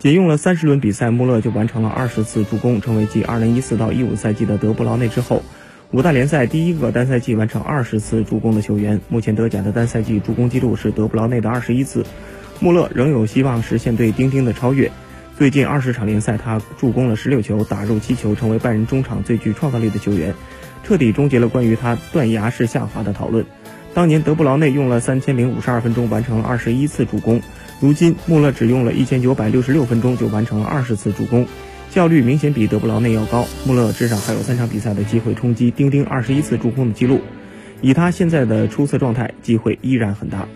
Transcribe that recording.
仅用了三十轮比赛，穆勒就完成了二十次助攻，成为继二零一四到一五赛季的德布劳内之后，五大联赛第一个单赛季完成二十次助攻的球员。目前德甲的单赛季助攻纪录是德布劳内的二十一次，穆勒仍有希望实现对丁丁的超越。最近二十场联赛，他助攻了十六球，打入七球，成为拜仁中场最具创造力的球员，彻底终结了关于他断崖式下滑的讨论。当年德布劳内用了三千零五十二分钟完成了二十一次助攻，如今穆勒只用了一千九百六十六分钟就完成了二十次助攻，效率明显比德布劳内要高。穆勒至少还有三场比赛的机会冲击丁丁二十一次助攻的记录，以他现在的出色状态，机会依然很大。